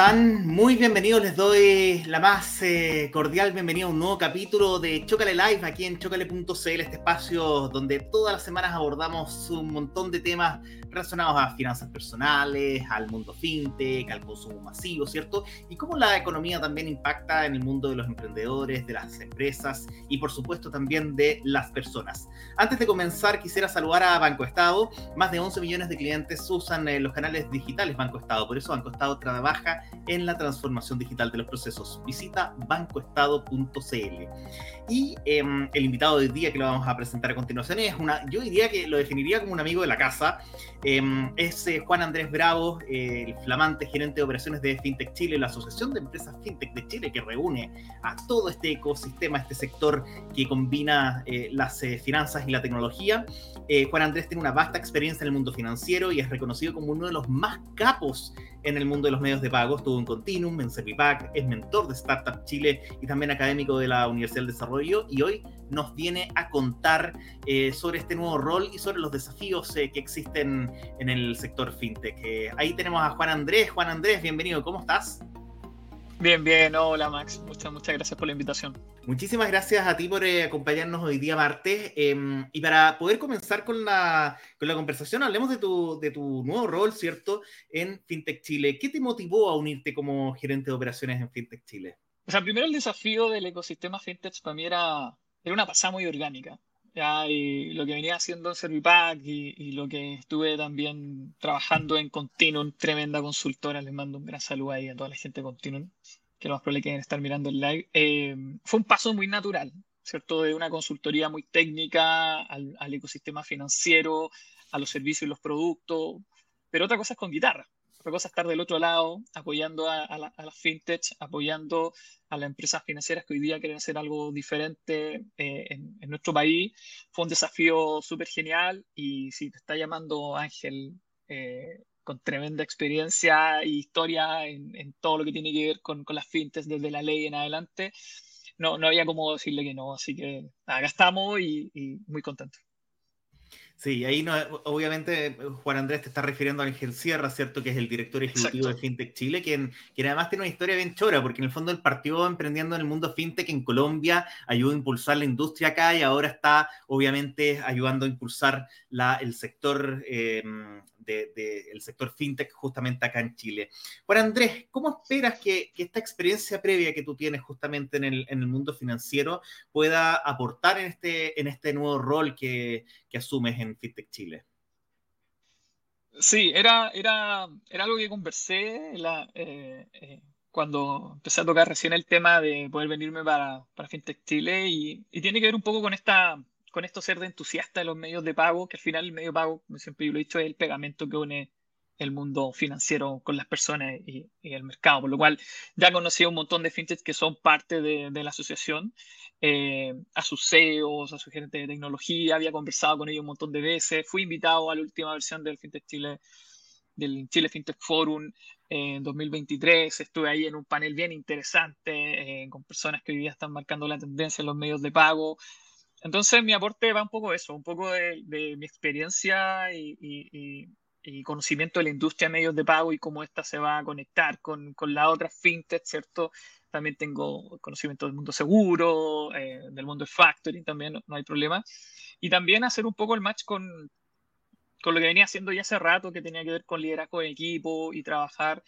están? Muy bienvenidos, les doy la más eh, cordial bienvenida a un nuevo capítulo de Chocale Live aquí en chocale.cl, este espacio donde todas las semanas abordamos un montón de temas relacionados a finanzas personales, al mundo fintech, al consumo masivo, ¿cierto? Y cómo la economía también impacta en el mundo de los emprendedores, de las empresas y por supuesto también de las personas. Antes de comenzar, quisiera saludar a Banco Estado. Más de 11 millones de clientes usan eh, los canales digitales Banco Estado, por eso Banco Estado trabaja en la transformación digital de los procesos. Visita bancoestado.cl. Y em, el invitado del día que lo vamos a presentar a continuación es una, yo diría que lo definiría como un amigo de la casa. Em, es eh, Juan Andrés Bravo, el flamante gerente de operaciones de FinTech Chile, la Asociación de Empresas FinTech de Chile, que reúne a todo este ecosistema, este sector que combina eh, las eh, finanzas y la tecnología. Juan Andrés tiene una vasta experiencia en el mundo financiero y es reconocido como uno de los más capos en el mundo de los medios de pago. Estuvo en Continuum, en Servipack, es mentor de Startup Chile y también académico de la Universidad del Desarrollo. Y hoy nos viene a contar eh, sobre este nuevo rol y sobre los desafíos eh, que existen en el sector fintech. Eh, ahí tenemos a Juan Andrés. Juan Andrés, bienvenido, ¿cómo estás? Bien, bien, hola Max, muchas, muchas gracias por la invitación. Muchísimas gracias a ti por acompañarnos hoy día martes. Em, y para poder comenzar con la, con la conversación, hablemos de tu, de tu nuevo rol, ¿cierto?, en FinTech Chile. ¿Qué te motivó a unirte como gerente de operaciones en FinTech Chile? O sea, primero el desafío del ecosistema FinTech para mí era era una pasada muy orgánica. ¿Ya? Y lo que venía haciendo en Servipack y, y, lo que estuve también trabajando en Continuum, tremenda consultora, les mando un gran saludo ahí a toda la gente de Continuum, que lo más probable que estar mirando el live, eh, fue un paso muy natural, ¿cierto? De una consultoría muy técnica al, al ecosistema financiero, a los servicios y los productos, pero otra cosa es con guitarra. Otra cosa es estar del otro lado, apoyando a, a, la, a las fintech, apoyando a las empresas financieras que hoy día quieren hacer algo diferente eh, en, en, nuestro país. Fue un desafío súper genial y si te está llamando Ángel eh, con tremenda experiencia e historia en, en, todo lo que tiene que ver con, con las fintechs desde la ley en adelante, no, no había como decirle que no. Así que acá estamos y, y muy contentos. Sí, ahí no, obviamente Juan Andrés te está refiriendo a Ángel Sierra, ¿cierto? Que es el director ejecutivo Exacto. de FinTech Chile, quien, quien además tiene una historia bien chora, porque en el fondo él partió emprendiendo en el mundo FinTech en Colombia, ayudó a impulsar la industria acá y ahora está obviamente ayudando a impulsar la, el sector eh, del de, de sector fintech justamente acá en Chile. Bueno, Andrés, ¿cómo esperas que, esta experiencia previa que tú tienes justamente en el, mundo financiero pueda aportar en este, este nuevo rol que, asumes en FinTech Chile? Sí, era, algo que conversé eh, eh, cuando empecé a tocar recién el tema de poder venirme para, para FinTech Chile y, y tiene que ver un poco con esta con esto ser de entusiasta de los medios de pago, que al final el medio de pago, como siempre yo lo he dicho, es el pegamento que une el mundo financiero con las personas y, y el mercado, por lo cual ya conocí a un montón de fintechs que son parte de, de la asociación, eh, a sus CEOs, a su gerente de tecnología, había conversado con ellos un montón de veces, fui invitado a la última versión del Fintech Chile, del Chile Fintech Forum eh, en 2023, estuve ahí en un panel bien interesante eh, con personas que hoy día están marcando la tendencia en los medios de pago, entonces mi aporte va un poco eso, un poco de, de mi experiencia y, y, y, conocimiento de la industria de medios de pago y cómo ésta se va a conectar con, con la otra fintech, ¿cierto? También tengo conocimiento del mundo seguro, eh, del mundo del factoring, también no, no, hay problema. Y también hacer un poco el match con, con lo que venía haciendo ya hace rato, que tenía que ver con liderazgo de equipo y trabajar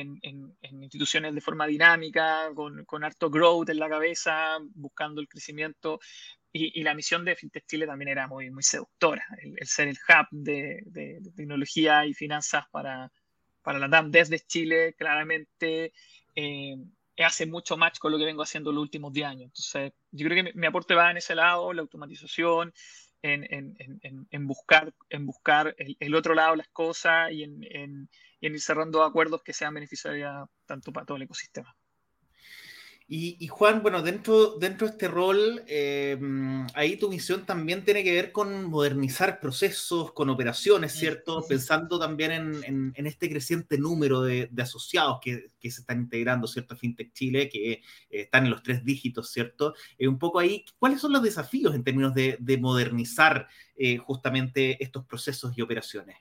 en, en, en, instituciones de forma dinámica, con, con, harto growth en la cabeza, buscando el crecimiento. Y, y, la misión de FinTech Chile también era muy, muy seductora, el, el ser el hub de, de, de, tecnología y finanzas para, para la TAM desde Chile, claramente eh, hace mucho match con lo que vengo haciendo los últimos 10 años. Entonces, yo creo que mi, mi aporte va en ese lado, la automatización, en, en, en, en, buscar, en buscar el, el, otro lado de las cosas y en, en, ir cerrando acuerdos que sean beneficiarios tanto para todo el ecosistema. Y, y, Juan, bueno, dentro, dentro de este rol, eh, ahí tu misión también tiene que ver con modernizar procesos, con operaciones, ¿cierto? Sí. Pensando también en, en, en, este creciente número de, de asociados que, que, se están integrando, ¿cierto? A FinTech Chile, que eh, están en los tres dígitos, ¿cierto? Eh, un poco ahí, ¿cuáles son los desafíos en términos de, de modernizar eh, justamente estos procesos y operaciones?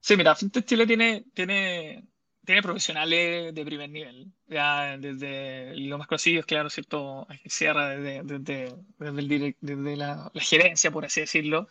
Sí, mira, FinTech Chile tiene, tiene tiene profesionales de primer nivel, ya desde lo más conocido claro, ¿cierto? Sierra desde, desde, desde, la, gerencia, por así decirlo,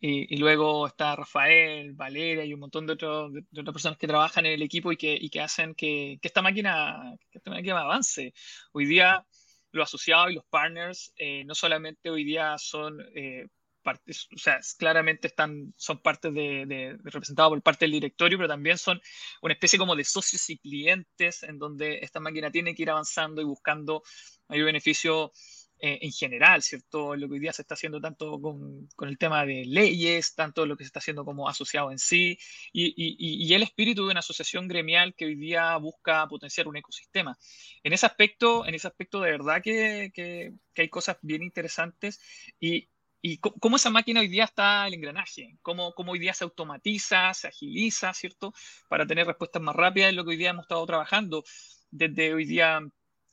y, luego está Rafael, Valeria y un montón de, otros, de, otras personas que trabajan en el equipo y que, y que hacen que, que, esta máquina, que esta máquina avance. Hoy día los asociados y los partners eh, no solamente hoy día son eh, o sea, claramente están, son parte de, de, representados por parte del directorio, pero también son una especie como de socios y clientes en donde esta máquina tiene que ir avanzando y buscando mayor beneficio eh, en general, ¿cierto? Lo que hoy día se está haciendo tanto con, con, el tema de leyes, tanto lo que se está haciendo como asociado en sí, y, y, el espíritu de una asociación gremial que hoy día busca potenciar un ecosistema. En ese aspecto, en ese aspecto de verdad que, que hay cosas bien interesantes y, y cómo esa máquina hoy día está el engranaje, cómo, cómo, hoy día se automatiza, se agiliza, ¿cierto? Para tener respuestas más rápidas en lo que hoy día hemos estado trabajando. Desde hoy día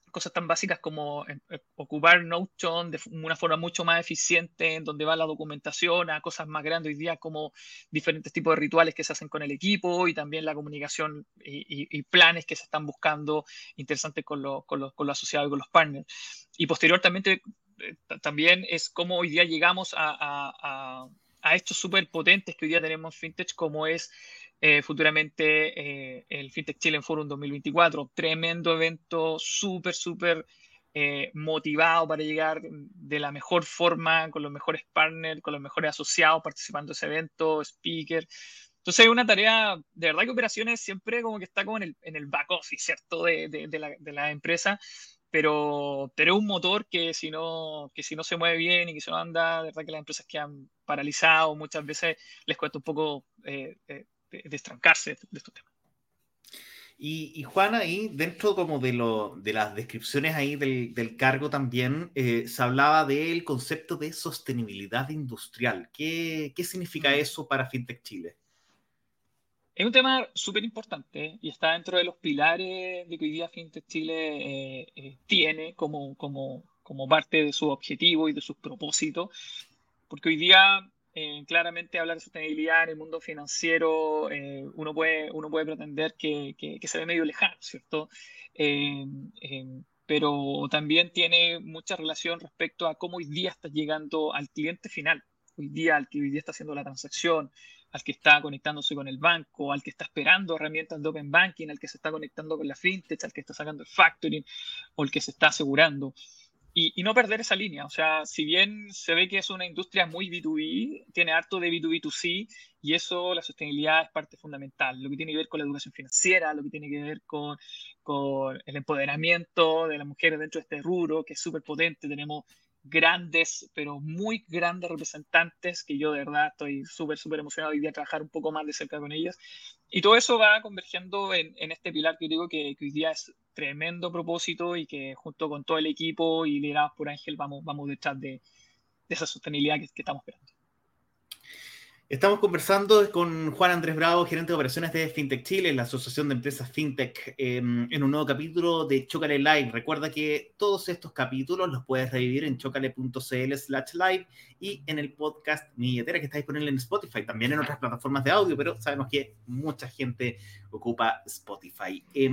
cosas tan básicas como eh, eh, ocupar Notion de una forma mucho más eficiente, en donde va la documentación, a cosas más grandes hoy día como diferentes tipos de rituales que se hacen con el equipo y también la comunicación y, y, planes que se están buscando interesantes con, lo, con, los, con los asociados y con los partners. Y posteriormente eh, también es cómo hoy día llegamos a, a, a, estos súper potentes que hoy día tenemos en FinTech, como es eh, futuramente eh, el FinTech Chile Forum 2024. Tremendo evento, súper, súper motivado para llegar de la mejor forma, con los mejores partners, con los mejores asociados participando en ese evento, speaker. Entonces hay una tarea, de verdad que operaciones siempre como que está como en el, en el back office, ¿cierto? De, de, de, la, de la empresa pero, pero es un motor que si, no, que si no se mueve bien y que se no anda, de verdad que las empresas quedan paralizadas, muchas veces les cuesta un poco eh, eh, destrancarse de estos temas. Y, y, Juan, ahí dentro como de, lo, de las descripciones ahí del, del cargo también eh, se hablaba del concepto de sostenibilidad industrial. ¿Qué, qué significa mm. eso para FinTech Chile? Es un tema súper importante y está dentro de los pilares de que hoy día FinTech Chile eh, eh, tiene como, como, como parte de su objetivo y de sus propósitos, porque hoy día eh, claramente hablar de sostenibilidad en el mundo financiero, uno, puede, uno puede pretender que, que, que se ve medio lejano, ¿cierto? Pero también tiene mucha relación respecto a cómo hoy día está llegando al cliente final, hoy día al que hoy día está haciendo la transacción, al que está conectándose con el banco, al que está esperando herramientas de Open Banking, al que se está conectando con la fintech, al que está sacando el factoring o el que se está asegurando. Y, no perder esa línea. O sea, si bien se ve que es una industria muy B2B, tiene harto de B2B2C y eso, la sostenibilidad es parte fundamental. Lo que tiene que ver con la educación financiera, lo que tiene que ver con, con el empoderamiento de las mujeres dentro de este rubro, que es súper potente. Tenemos grandes, pero muy grandes representantes que yo de verdad estoy súper, súper emocionado hoy día de trabajar un poco más de cerca con ellas. Y todo eso va convergiendo en, en este pilar que digo que, que, hoy día es tremendo propósito y que junto con todo el equipo y liderados por Ángel vamos, vamos detrás de, de esa sostenibilidad que, que estamos esperando. Estamos conversando con Juan Andrés Bravo, gerente de operaciones de FinTech Chile, la Asociación de Empresas FinTech, eh, en un nuevo capítulo de Chocale Live. Recuerda que todos estos capítulos los puedes revivir en chocale.cl slash live y en el podcast Mi Billetera que está disponible en Spotify, también en otras plataformas de audio, pero sabemos que mucha gente ocupa Spotify. Eh,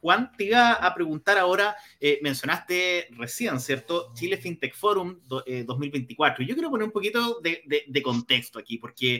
Juan, te iba a preguntar ahora, eh, mencionaste recién, ¿cierto? Chile FinTech Forum do, 2024. Eh, Yo quiero poner un poquito de contexto aquí, porque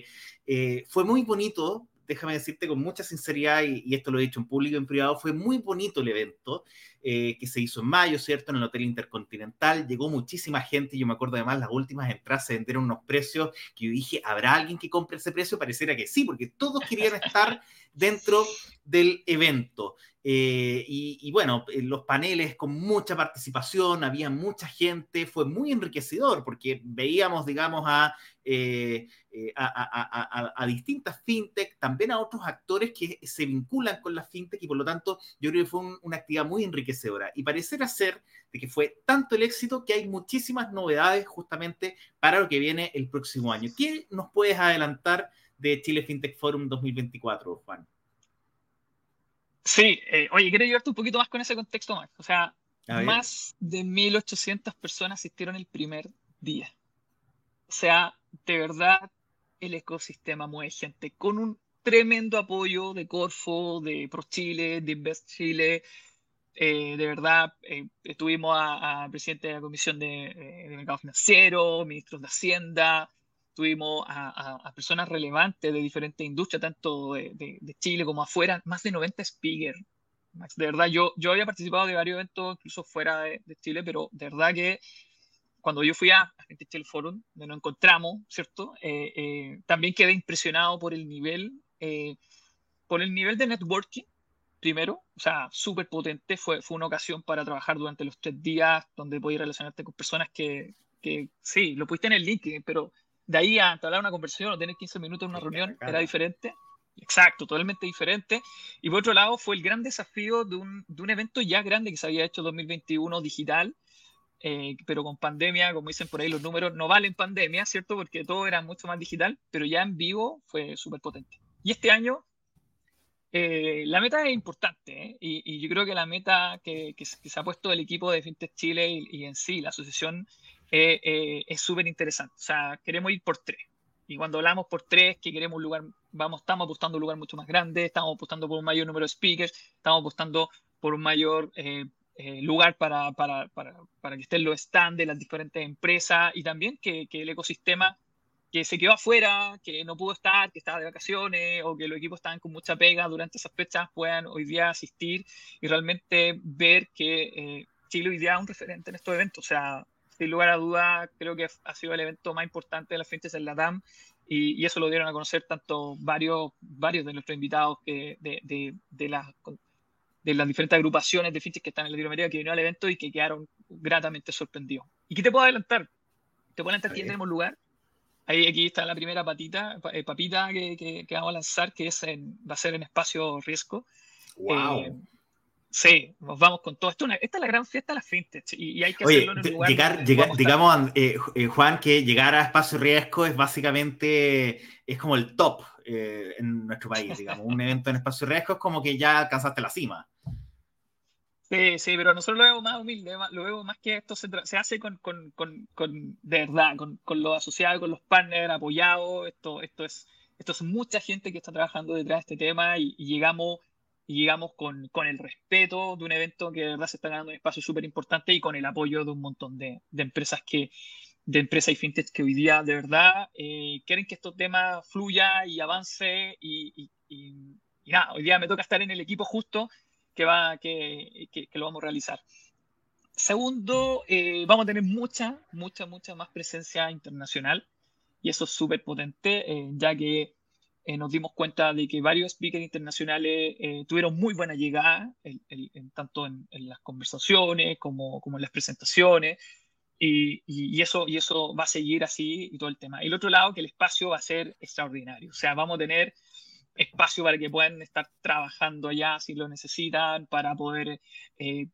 eh, fue muy bonito, déjame decirte con mucha sinceridad, y, esto lo he dicho en público y en privado, fue muy bonito el evento eh, que se hizo en mayo, ¿cierto? En el Hotel Intercontinental, llegó muchísima gente, yo me acuerdo además las últimas entradas se vendieron unos precios que yo dije, ¿habrá alguien que compre ese precio? Pareciera que sí, porque todos querían estar dentro del evento. Eh, y, bueno, los paneles con mucha participación, había mucha gente, fue muy enriquecedor porque veíamos, digamos, a, eh, eh a, distintas fintech, también a otros actores que se vinculan con la fintech y por lo tanto yo creo que fue un, una actividad muy enriquecedora. Y parecerá ser de que fue tanto el éxito que hay muchísimas novedades justamente para lo que viene el próximo año. ¿Qué nos puedes adelantar de Chile FinTech Forum 2024, Juan? Sí, eh, oye, quiero ayudarte un poquito más con ese contexto, Max. O sea, más de 1.800 personas asistieron el primer día. O sea, de verdad, el ecosistema mueve gente con un tremendo apoyo de Corfo, de ProChile, de Invest Chile. Eh, de verdad, eh, estuvimos a, presidente de la Comisión de, eh, de Mercado Financiero, ministros de Hacienda, tuvimos a, personas relevantes de diferentes industrias, tanto de, Chile como afuera, más de 90 speakers. De verdad, yo, yo había participado de varios eventos, incluso fuera de, Chile, pero de verdad que cuando yo fui a Gente Chile Forum, donde nos encontramos, ¿cierto? Eh, eh, también quedé impresionado por el nivel, eh, por el nivel de networking, primero, o sea, súper potente, fue, fue una ocasión para trabajar durante los tres días, donde podías relacionarte con personas que, que sí, lo pusiste en el link, pero de ahí a hablar una conversación o tener 15 minutos en una reunión era diferente. Exacto, totalmente diferente. Y por otro lado, fue el gran desafío de un, de un evento ya grande que se había hecho 2021 digital, eh, pero con pandemia, como dicen por ahí, los números no valen pandemia, ¿cierto? Porque todo era mucho más digital, pero ya en vivo fue súper potente. Y este año, eh, la meta es importante, ¿eh? y, yo creo que la meta que, que, se ha puesto el equipo de FinTech Chile y, y en sí, la asociación, eh, eh, es súper interesante. O sea, queremos ir por tres. Y cuando hablamos por tres, que queremos un lugar, vamos, estamos apostando un lugar mucho más grande, estamos apostando por un mayor número de speakers, estamos apostando por un mayor eh, lugar para, para, para, para, que estén los stands de las diferentes empresas y también que, que, el ecosistema que se quedó afuera, que no pudo estar, que estaba de vacaciones o que los equipos estaban con mucha pega durante esas fechas puedan hoy día asistir y realmente ver que Chile hoy día es un referente en estos eventos. O sea, sin lugar a duda, creo que ha sido el evento más importante de las fiestas en la DAM y, y, eso lo dieron a conocer tanto varios, varios de nuestros invitados que de, de, de, las, de las diferentes agrupaciones de fintech que están en Latinoamérica que vinieron al evento y que quedaron gratamente sorprendidos. ¿Y qué te puedo adelantar? Te puedo adelantar quién tenemos lugar. Ahí aquí está la primera patita, eh, papita que, que, que, vamos a lanzar, que es en, va a ser en espacio riesgo. Wow. Eh, Sí, nos vamos con todo. Esto esta es la gran fiesta de la fintech y, hay que hacerlo en el lugar. Llegar, llegar, digamos, eh, eh, Juan, que llegar a espacio riesgo es básicamente es como el top eh, en nuestro país, digamos. Un evento en espacio riesgo es como que ya alcanzaste la cima. Sí, sí, pero nosotros lo vemos más humilde, lo vemos más que esto se, se hace con, con, con, con, de verdad, con, con los asociados, con los partners apoyados. Esto, esto, es, esto es mucha gente que está trabajando detrás de este tema y, y llegamos y llegamos con, con, el respeto de un evento que de verdad se está ganando un espacio súper importante y con el apoyo de un montón de, de, empresas que de empresas y fintech que hoy día de verdad eh, quieren que estos temas fluya y avance y, y, y, nada, hoy día me toca estar en el equipo justo que, va, que, que, que lo vamos a realizar. Segundo, eh, vamos a tener mucha, mucha, mucha más presencia internacional y eso es súper potente, eh, ya que eh, nos dimos cuenta de que varios speakers internacionales eh, tuvieron muy buena llegada, en, tanto en, las conversaciones como, como, en las presentaciones, y, y, eso, y eso va a seguir así y todo el tema. Y el otro lado, que el espacio va a ser extraordinario, o sea, vamos a tener espacio para que puedan estar trabajando allá si lo necesitan, para poder eh,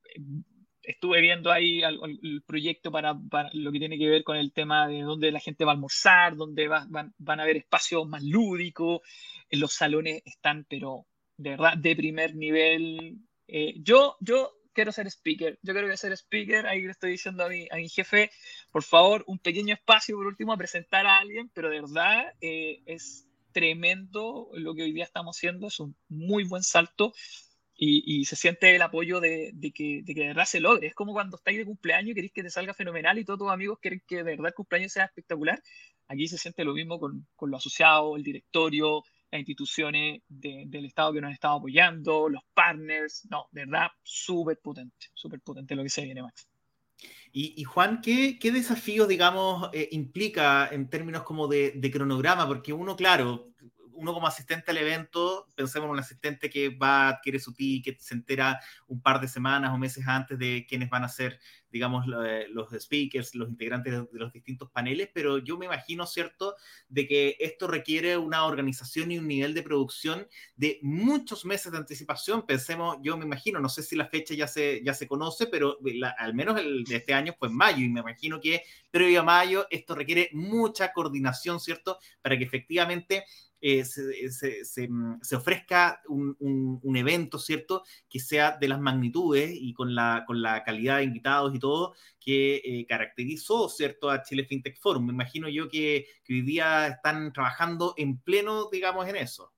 estuve viendo ahí el, proyecto para, lo que tiene que ver con el tema de dónde la gente va a almorzar, dónde van, van, a haber espacios más lúdicos, los salones están, pero de verdad, de primer nivel. Eh, yo, yo quiero ser speaker, yo quiero ser speaker, ahí le estoy diciendo a mi, a mi jefe, por favor, un pequeño espacio por último a presentar a alguien, pero de verdad eh, es tremendo lo que hoy día estamos haciendo, es un muy buen salto y, se siente el apoyo de, que, de, que, de verdad se logre. Es como cuando estáis de cumpleaños y queréis que te salga fenomenal y todos tus amigos quieren que de verdad el cumpleaños sea espectacular. Aquí se siente lo mismo con, con los asociados, el directorio, las instituciones del Estado que nos han estado apoyando, los partners. No, de verdad, súper potente, súper potente lo que se viene, Max. Y, y Juan, ¿qué, ¿qué, desafío, digamos, eh, implica en términos como de, de, cronograma? Porque uno, claro, uno como asistente al evento, pensemos en un asistente que va, adquiere su ticket, se entera un par de semanas o meses antes de quiénes van a ser, digamos, los speakers, los integrantes de los distintos paneles, pero yo me imagino, ¿cierto?, de que esto requiere una organización y un nivel de producción de muchos meses de anticipación. Pensemos, yo me imagino, no sé si la fecha ya se, ya se conoce, pero la, al menos el de este año fue en mayo, y me imagino que previo a mayo esto requiere mucha coordinación, ¿cierto?, para que efectivamente eh, se, mm, se, ofrezca un, evento, ¿cierto? Que sea de las magnitudes y con la, con la calidad de invitados y todo que eh, caracterizó, ¿cierto? A Chile FinTech Forum. Me imagino yo que, que, hoy día están trabajando en pleno, digamos, en eso.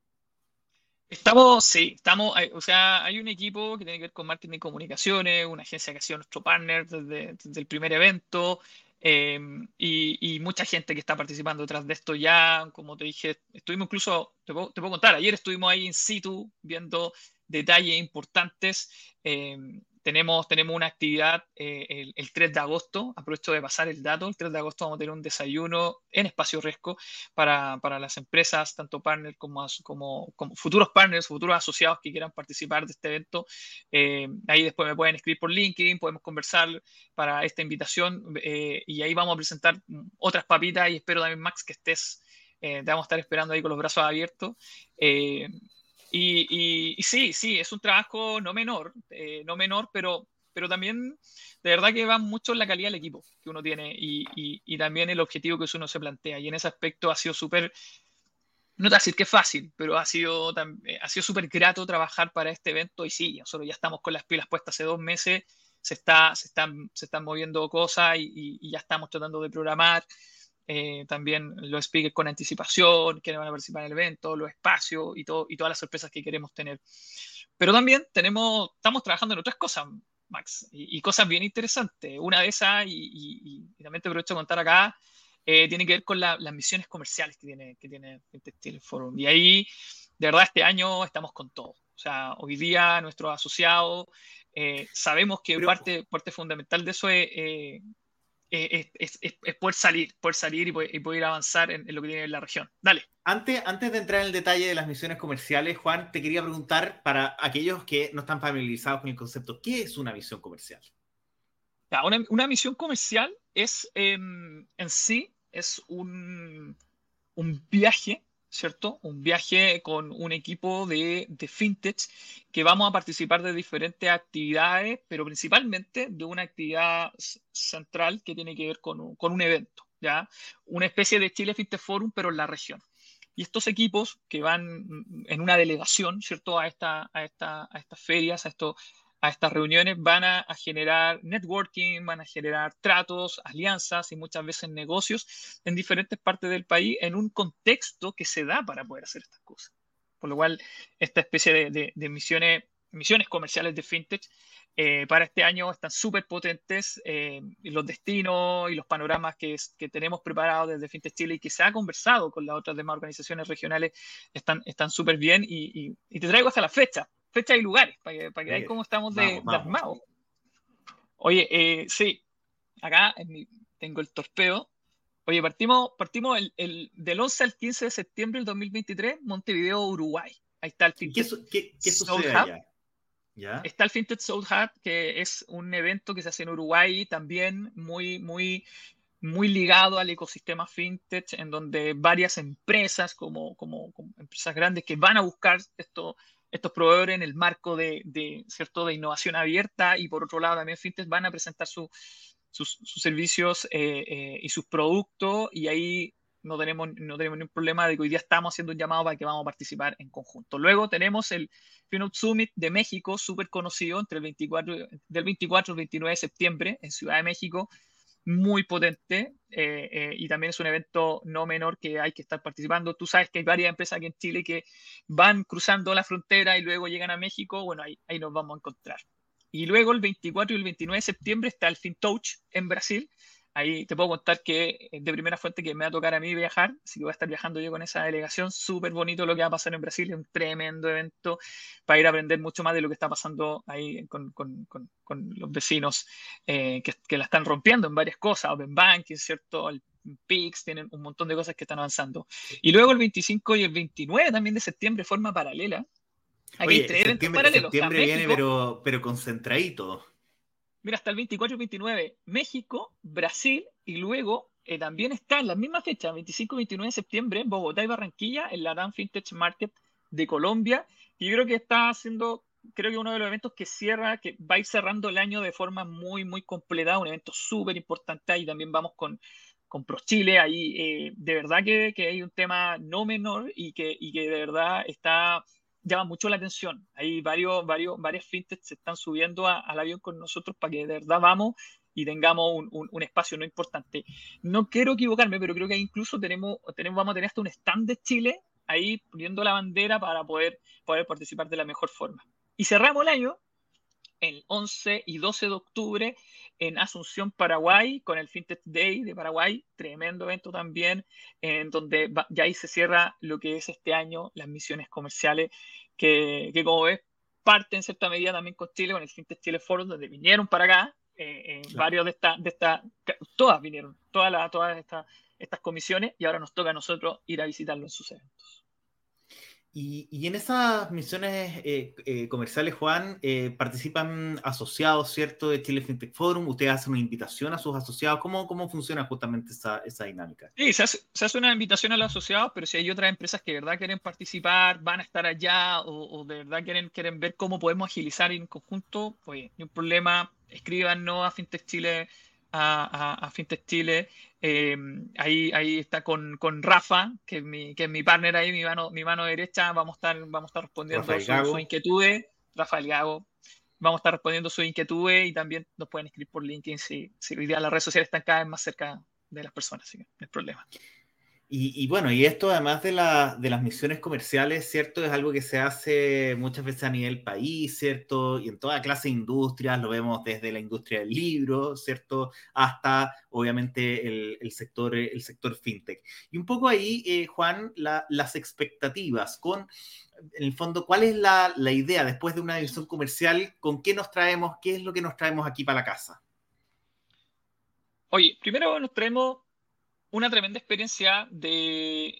Estamos, sí, estamos, o sea, hay un equipo que tiene que ver con marketing y comunicaciones, una agencia que ha sido nuestro partner desde, el primer evento, em, y, mucha gente que está participando detrás de esto ya, como te dije, estuvimos incluso, te puedo, contar, ayer estuvimos ahí in situ viendo detalles importantes. Em, tenemos, tenemos una actividad eh, el, 3 de agosto, aprovecho de pasar el dato, el 3 de agosto vamos a tener un desayuno en Espacio Resco para, para las empresas, tanto partners como, como, como, futuros partners, futuros asociados que quieran participar de este evento. Eh, ahí después me pueden escribir por LinkedIn, podemos conversar para esta invitación eh, y ahí vamos a presentar otras papitas y espero también, Max, que estés, te vamos a estar esperando ahí con los brazos abiertos. Y, sí, sí, es un trabajo no menor, eh, no menor, pero, pero también de verdad que va mucho en la calidad del equipo que uno tiene y, y también el objetivo que uno se plantea. Y en ese aspecto ha sido súper, no te voy a decir que es fácil, pero ha sido, eh, ha sido súper grato trabajar para este evento. Y sí, nosotros ya estamos con las pilas puestas hace dos meses, se, está, se, están, se están moviendo cosas y ya estamos tratando de programar. Eh, también los speakers con anticipación, que van a participar en el evento, los espacios y, todo, y todas las sorpresas que queremos tener. Pero también tenemos, estamos trabajando en otras cosas, Max, y, cosas bien interesantes. Una de esas, y, también te aprovecho de contar acá, eh, tiene que ver con las misiones comerciales que tiene, que tiene Textile Forum. Y ahí, de verdad, este año estamos con todo. O sea, hoy día nuestros asociados eh, sabemos que parte, parte fundamental de eso es es, poder salir, poder salir y poder, avanzar en, lo que tiene en la región. Dale. Antes, antes de entrar en el detalle de las misiones comerciales, Juan, te quería preguntar para aquellos que no están familiarizados con el concepto, ¿qué es una misión comercial? una, misión comercial es em, en sí, es un, un viaje ¿cierto? Un viaje con un equipo de, de, fintech que vamos a participar de diferentes actividades, pero principalmente de una actividad central que tiene que ver con un, con un evento, ¿ya? Una especie de Chile Fintech Forum, pero en la región. Y estos equipos que van en una delegación, ¿cierto? A, esta, a, esta, a estas ferias, a estos a estas reuniones van a, generar networking, van a generar tratos, alianzas y muchas veces negocios en diferentes partes del país en un contexto que se da para poder hacer estas cosas. Por lo cual, esta especie de, misiones, misiones comerciales de fintech eh, para este año están súper potentes. Eh, los destinos y los panoramas que, tenemos preparados desde Fintech Chile y que se ha conversado con las otras demás organizaciones regionales están súper bien. Y, y, te traigo hasta la fecha fechas y lugares, para que, para que veáis cómo estamos de, armados. Oye, eh, sí, acá tengo el torpeo. Oye, partimos, partimos el, del 11 al 15 de septiembre del 2023, Montevideo, Uruguay. Ahí está el FinTech ¿Qué, qué, sucede allá? ¿Ya? Está el FinTech Soul Hub, que es un evento que se hace en Uruguay también muy, muy, muy ligado al ecosistema fintech, en donde varias empresas, como, como, como empresas grandes que van a buscar esto, estos proveedores en el marco de, ¿cierto? de innovación abierta y por otro lado también fintech van a presentar sus, servicios eh, eh, y sus productos y ahí no tenemos, no tenemos ningún problema de que hoy día estamos haciendo un llamado para que vamos a participar en conjunto. Luego tenemos el Finance Summit de México, súper conocido, entre el 24, del 24 al 29 de septiembre en Ciudad de México, muy potente eh, eh, y también es un evento no menor que hay que estar participando. Tú sabes que hay varias empresas aquí en Chile que van cruzando la frontera y luego llegan a México. Bueno, ahí, ahí nos vamos a encontrar. Y luego el 24 y el 29 de septiembre está el FinTouch en Brasil, Ahí te puedo contar que de primera fuente que me va a tocar a mí viajar, así que voy a estar viajando yo con esa delegación. Súper bonito lo que va a pasar en Brasil, es un tremendo evento para ir a aprender mucho más de lo que está pasando ahí con, con, con, los vecinos eh, que, que, la están rompiendo en varias cosas, Open Banking, ¿cierto? El PIX, tienen un montón de cosas que están avanzando. Y luego el 25 y el 29 también de septiembre, forma paralela. Aquí Oye, septiembre, septiembre viene, pero, pero concentradito. Mira, hasta el 24 y 29, México, Brasil y luego eh, también está en la misma fecha, 25 y 29 de septiembre, en Bogotá y Barranquilla, en la Dan Fintech Market de Colombia. Y creo que está haciendo, creo que uno de los eventos que cierra, que va a ir cerrando el año de forma muy, muy completa, un evento súper importante. Ahí también vamos con, con ProChile, ahí eh, de verdad que, que, hay un tema no menor y que, y que de verdad está llama mucho la atención. Hay varios, varios, varias fintechs se están subiendo al avión con nosotros para que de verdad vamos y tengamos un, un, espacio no importante. No quiero equivocarme, pero creo que incluso tenemos, tenemos, vamos a tener hasta un stand de Chile ahí poniendo la bandera para poder, poder participar de la mejor forma. Y cerramos el año el 11 y 12 de octubre en Asunción, Paraguay, con el FinTech Day de Paraguay, tremendo evento también, en donde ya ahí se cierra lo que es este año, las misiones comerciales, que, que como ves, parte en cierta medida también con Chile, con el FinTech Chile Forum, donde vinieron para acá, eh, varios de estas, de esta, todas vinieron, todas, todas estas, estas comisiones, y ahora nos toca a nosotros ir a visitarlo en sus eventos. Y, en esas misiones eh, eh, comerciales, Juan, eh, participan asociados, ¿cierto?, de Chile FinTech Forum. ¿Ustedes hacen una invitación a sus asociados? ¿Cómo, cómo funciona justamente esa, esa dinámica? Sí, se hace, una invitación a los asociados, pero si hay otras empresas que de verdad quieren participar, van a estar allá o, de verdad quieren, quieren ver cómo podemos agilizar en conjunto, pues ni un problema, escríbanos a FinTech Chile a, FinTech Chile. Eh, ahí, ahí está con, con Rafa, que es, mi, que es mi partner ahí, mi mano, mi mano derecha. Vamos a estar, vamos a estar respondiendo sus su inquietudes. Rafael Gago. Vamos a estar respondiendo sus inquietudes y también nos pueden escribir por LinkedIn si, si hoy día las redes sociales están cada vez más cerca de las personas, así que no hay problema. Y, bueno, y esto además de, la, de, las misiones comerciales, ¿cierto? Es algo que se hace muchas veces a nivel país, ¿cierto? Y en toda clase de industrias, lo vemos desde la industria del libro, ¿cierto? Hasta, obviamente, el, sector, el sector fintech. Y un poco ahí, eh, Juan, las expectativas con, en el fondo, ¿cuál es la, la idea después de una misión comercial? ¿Con qué nos traemos? ¿Qué es lo que nos traemos aquí para la casa? Oye, primero nos traemos una tremenda experiencia de...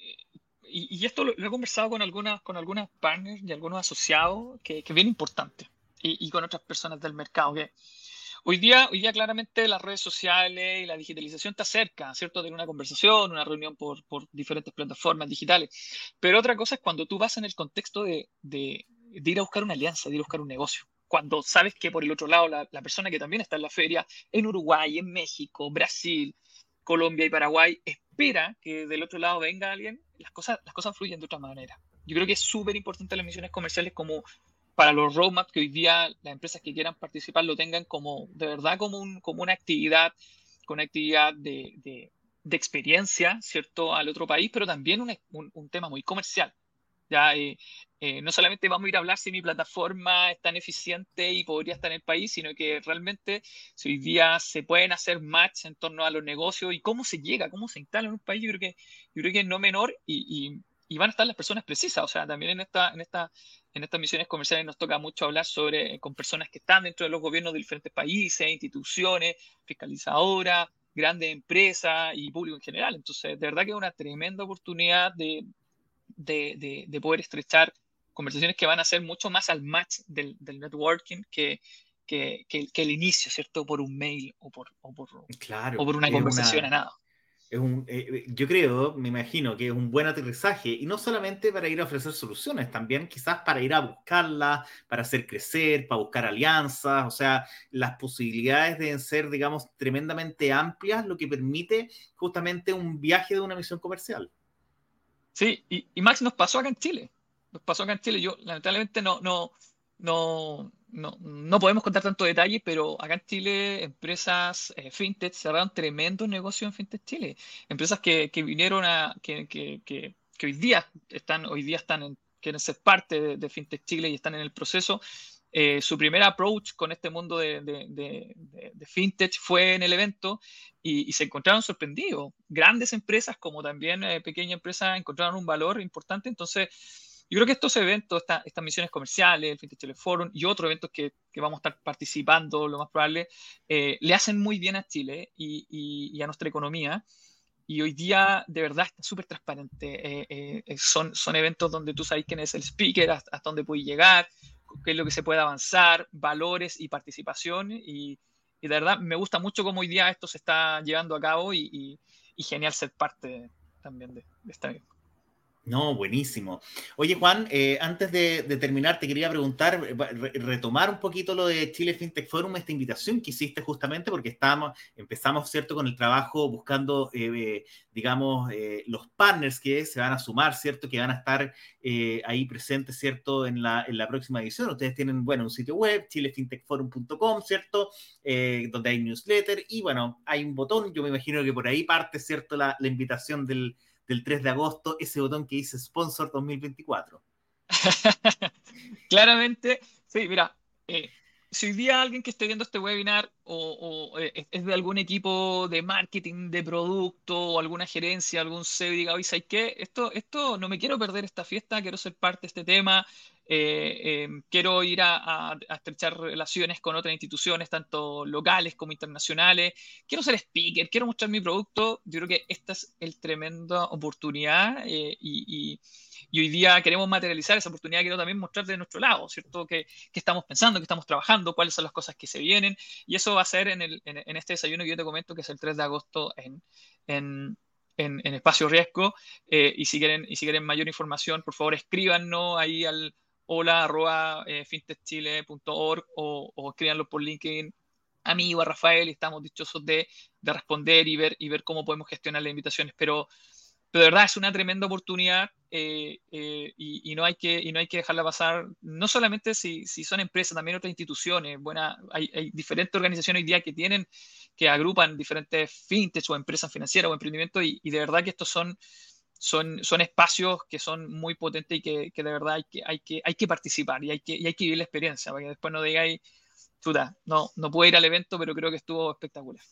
Y, esto lo, he conversado con algunas, con algunas partners y algunos asociados, que, que bien importante, y, con otras personas del mercado, que hoy día, hoy día claramente las redes sociales y la digitalización te acerca, ¿cierto? De una conversación, una reunión por, por diferentes plataformas digitales. Pero otra cosa es cuando tú vas en el contexto de, de, ir a buscar una alianza, de ir a buscar un negocio cuando sabes que por el otro lado la, la, persona que también está en la feria, en Uruguay, en México, Brasil, Colombia y Paraguay espera que del otro lado venga alguien, las cosas, las cosas fluyen de otra manera. Yo creo que es súper importante las misiones comerciales como para los roadmaps que hoy día las empresas que quieran participar lo tengan como de verdad como, un, como una actividad, con una actividad de, de, de, experiencia, ¿cierto?, al otro país, pero también un, un, un tema muy comercial. Ya, eh, eh, no solamente vamos a ir a hablar si mi plataforma es tan eficiente y podría estar en el país, sino que realmente si hoy día se pueden hacer match en torno a los negocios y cómo se llega, cómo se instala en un país, yo creo que, es no menor y, y, van a estar las personas precisas. O sea, también en, esta, en, esta, en estas misiones comerciales nos toca mucho hablar sobre con personas que están dentro de los gobiernos de diferentes países, instituciones, fiscalizadoras, grandes empresas y público en general. Entonces, de verdad que es una tremenda oportunidad de, de, de, poder estrechar conversaciones que van a ser mucho más al match del, del networking que, que, que, el inicio, ¿cierto? Por un mail o por, o por, claro, o por una conversación a nada. Es un, eh, yo creo, me imagino que es un buen aterrizaje y no solamente para ir a ofrecer soluciones, también quizás para ir a buscarlas, para hacer crecer, para buscar alianzas, o sea, las posibilidades deben ser, digamos, tremendamente amplias, lo que permite justamente un viaje de una misión comercial. Sí, y, y, Max nos pasó acá en Chile. Nos pasó acá en Chile. Yo, lamentablemente, no, no, no, no, no podemos contar tanto detalle, pero acá en Chile, empresas eh, fintech cerraron tremendos negocios en fintech Chile. Empresas que, que vinieron a, que, que, que, hoy día están, hoy día están en, quieren ser parte de fintech Chile y están en el proceso eh, su primer approach con este mundo de, de, fintech fue en el evento y, se encontraron sorprendidos. Grandes empresas como también eh, pequeñas empresas encontraron un valor importante. Entonces, yo creo que estos eventos, estas misiones comerciales, el Fintech Chile Forum y otros eventos que, vamos a estar participando, lo más probable, eh, le hacen muy bien a Chile y, a nuestra economía. Y hoy día de verdad está súper transparente. son, son eventos donde tú sabes quién es el speaker, hasta, hasta dónde puede llegar, qué es lo que se puede avanzar, valores y participación. Y, de verdad me gusta mucho cómo hoy día esto se está llevando a cabo y, genial ser parte también de, de esta no, buenísimo. Oye, Juan, eh, antes de, terminar, te quería preguntar, retomar un poquito lo de Chile FinTech Forum, esta invitación que hiciste justamente, porque estábamos, empezamos, ¿cierto?, con el trabajo buscando, eh, digamos, eh, los partners que se van a sumar, ¿cierto?, que van a estar ahí presentes, ¿cierto?, en la, en la próxima edición. Ustedes tienen, bueno, un sitio web, chilefintechforum.com, ¿cierto?, donde hay newsletter y, bueno, hay un botón, yo me imagino que por ahí parte, ¿cierto?, la invitación del del 3 de agosto, ese botón que dice Sponsor 2024. Claramente, sí, mira, eh, si hoy día alguien que esté viendo este webinar o, eh, es de algún equipo de marketing de producto o alguna gerencia, algún CEO diga, oye, ¿sabes qué? Esto, esto no me quiero perder esta fiesta, quiero ser parte de este tema, eh, em, quiero ir a, estrechar relaciones con otras instituciones, tanto locales como internacionales, quiero ser speaker, quiero mostrar mi producto, yo creo que esta es el tremenda oportunidad y y hoy día queremos materializar esa oportunidad, quiero también mostrar de nuestro lado, ¿cierto? ¿Qué, estamos pensando, qué estamos trabajando, cuáles son las cosas que se vienen. Y eso va a ser en, el, en, este desayuno que yo te comento, que es el 3 de agosto en, en, en Espacio Riesgo. Eh, y, si quieren, y si quieren mayor información, por favor escríbanos ahí al hola arroba eh, fintechchile.org o, o por LinkedIn a mí o a Rafael y estamos dichosos de, de responder y ver, y ver cómo podemos gestionar las invitaciones. Pero pero de verdad es una tremenda oportunidad eh, eh, y, no hay que, y no hay que dejarla pasar, no solamente si, si son empresas, también otras instituciones. Buena, hay, hay, diferentes organizaciones hoy día que tienen, que agrupan diferentes fintechs o empresas financieras o emprendimientos y, de verdad que estos son, son, son espacios que son muy potentes y que, que de verdad hay que, hay, que, hay que participar y hay que, y hay que vivir la experiencia para que después no digáis, chuta, no, no puedo ir al evento, pero creo que estuvo espectacular.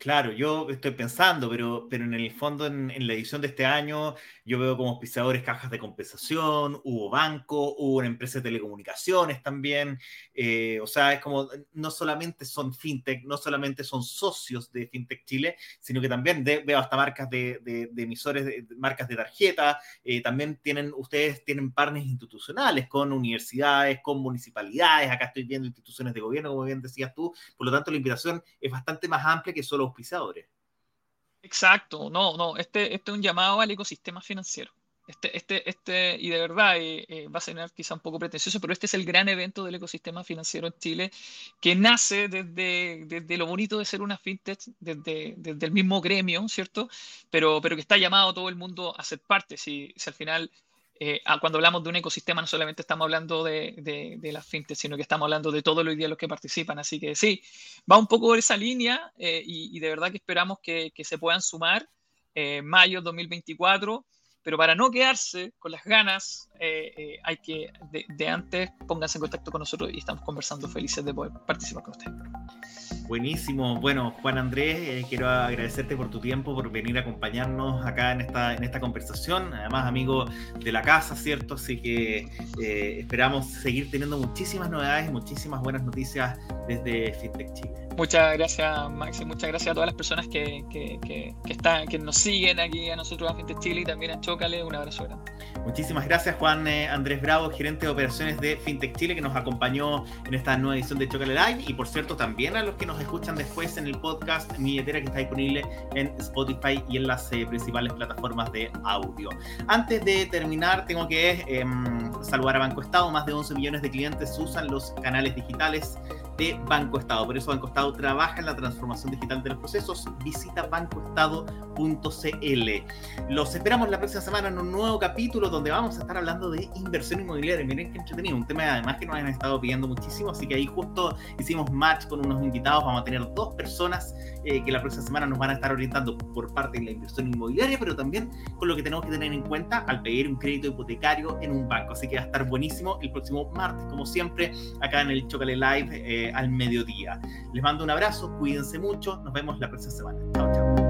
Claro, yo estoy pensando, pero, pero en el fondo, en, la edición de este año, yo veo como pisadores cajas de compensación, hubo banco, hubo una empresa de telecomunicaciones también. Eh, o sea, es como, no solamente son fintech, no solamente son socios de Fintech Chile, sino que también veo hasta marcas de, de, emisores, de, marcas de tarjeta. Eh, también tienen, ustedes tienen partners institucionales con universidades, con municipalidades. Acá estoy viendo instituciones de gobierno, como bien decías tú. Por lo tanto, la invitación es bastante más amplia que solo pisadores. Exacto, no, no, este, este es un llamado al ecosistema financiero. Este, este, este, y de verdad eh, eh, va a ser quizá un poco pretencioso, pero este es el gran evento del ecosistema financiero en Chile que nace desde, desde lo bonito de ser una fintech, desde, desde, el mismo gremio, ¿cierto? Pero, pero que está llamado todo el mundo a ser parte. Si, si al final eh, cuando hablamos de un ecosistema no solamente estamos hablando de, de, las fintech, sino que estamos hablando de todos los días los que participan. Así que sí, va un poco por esa línea eh, y, de verdad que esperamos que, que se puedan sumar eh, mayo 2024 pero para no quedarse con las ganas, eh, eh, hay que de, antes pónganse en contacto con nosotros y estamos conversando felices de poder participar con ustedes. Buenísimo. Bueno, Juan Andrés, eh, quiero agradecerte por tu tiempo, por venir a acompañarnos acá en esta, en esta conversación. Además, amigo de la casa, ¿cierto? Así que esperamos seguir teniendo muchísimas novedades y muchísimas buenas noticias desde FinTech Chile. Muchas gracias, Maxi. Muchas gracias a todas las personas que, que, que, están, que nos siguen aquí a nosotros a FinTech Chile y también a Chócale. Un abrazo grande. Muchísimas gracias, Juan eh, Andrés Bravo, gerente de operaciones de FinTech Chile, que nos acompañó en esta nueva edición de Chocale Live. Y por cierto, también a los que nos escuchan después en el podcast Mi Billetera, que está disponible en Spotify y en las eh, principales plataformas de audio. Antes de terminar, tengo que em, saludar a Banco Estado. Más de 11 millones de clientes usan los canales digitales Banco Estado. Por eso Banco Estado trabaja en la transformación digital de los procesos. Visita bancoestado.cl. Los esperamos la próxima semana en un nuevo capítulo donde vamos a estar hablando de inversión inmobiliaria. Miren qué entretenido, un tema además que nos han estado pidiendo muchísimo, así que ahí justo hicimos match con unos invitados. Vamos a tener dos personas eh, que la próxima semana nos van a estar orientando por parte de la inversión inmobiliaria, pero también con lo que tenemos que tener en cuenta al pedir un crédito hipotecario en un banco. Así que va a estar buenísimo el próximo martes, como siempre, acá en el Chocale Live. Eh, al mediodía. Les mando un abrazo, cuídense mucho, nos vemos la próxima semana. Chao, chao.